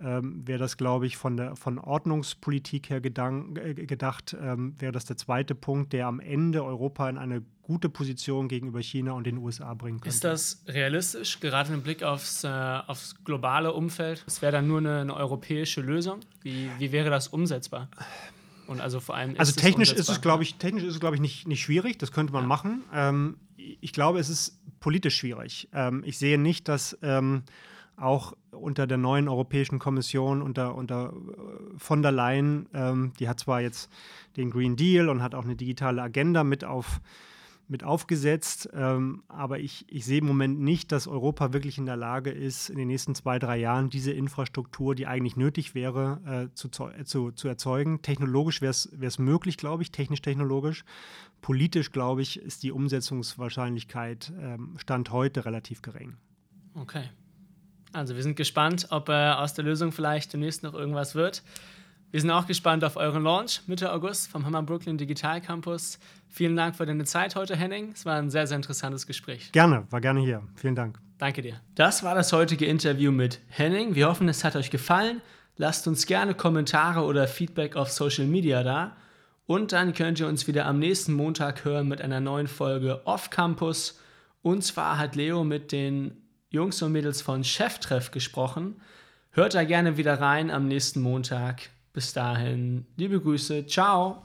ähm, wäre das, glaube ich, von der von Ordnungspolitik her gedank, äh, gedacht, ähm, wäre das der zweite Punkt, der am Ende Europa in eine gute Position gegenüber China und den USA bringen könnte. Ist das realistisch, gerade im Blick aufs, äh, aufs globale Umfeld? Es wäre dann nur eine, eine, europäische Lösung. Wie, wie wäre das umsetzbar? Und also vor allem also technisch ist es, glaube ich, technisch ist es, glaube ich, nicht, nicht schwierig. Das könnte man ja. machen. Ähm, ich glaube, es ist politisch schwierig. Ähm, ich sehe nicht, dass ähm, auch unter der neuen Europäischen Kommission, unter, unter äh, von der Leyen, ähm, die hat zwar jetzt den Green Deal und hat auch eine digitale Agenda mit, auf, mit aufgesetzt, ähm, aber ich, ich sehe im Moment nicht, dass Europa wirklich in der Lage ist, in den nächsten zwei, drei Jahren diese Infrastruktur, die eigentlich nötig wäre, äh, zu, zu, zu erzeugen. Technologisch wäre es möglich, glaube ich, technisch-technologisch. Politisch, glaube ich, ist die Umsetzungswahrscheinlichkeit ähm, Stand heute relativ gering. Okay. Also wir sind gespannt, ob äh, aus der Lösung vielleicht demnächst noch irgendwas wird. Wir sind auch gespannt auf euren Launch Mitte August vom Hammer Brooklyn Digital Campus. Vielen Dank für deine Zeit heute, Henning. Es war ein sehr, sehr interessantes Gespräch. Gerne, war gerne hier. Vielen Dank. Danke dir. Das war das heutige Interview mit Henning. Wir hoffen, es hat euch gefallen. Lasst uns gerne Kommentare oder Feedback auf Social Media da. Und dann könnt ihr uns wieder am nächsten Montag hören mit einer neuen Folge Off Campus. Und zwar hat Leo mit den Jungs und Mädels von Cheftreff gesprochen. Hört da gerne wieder rein am nächsten Montag. Bis dahin, liebe Grüße, ciao.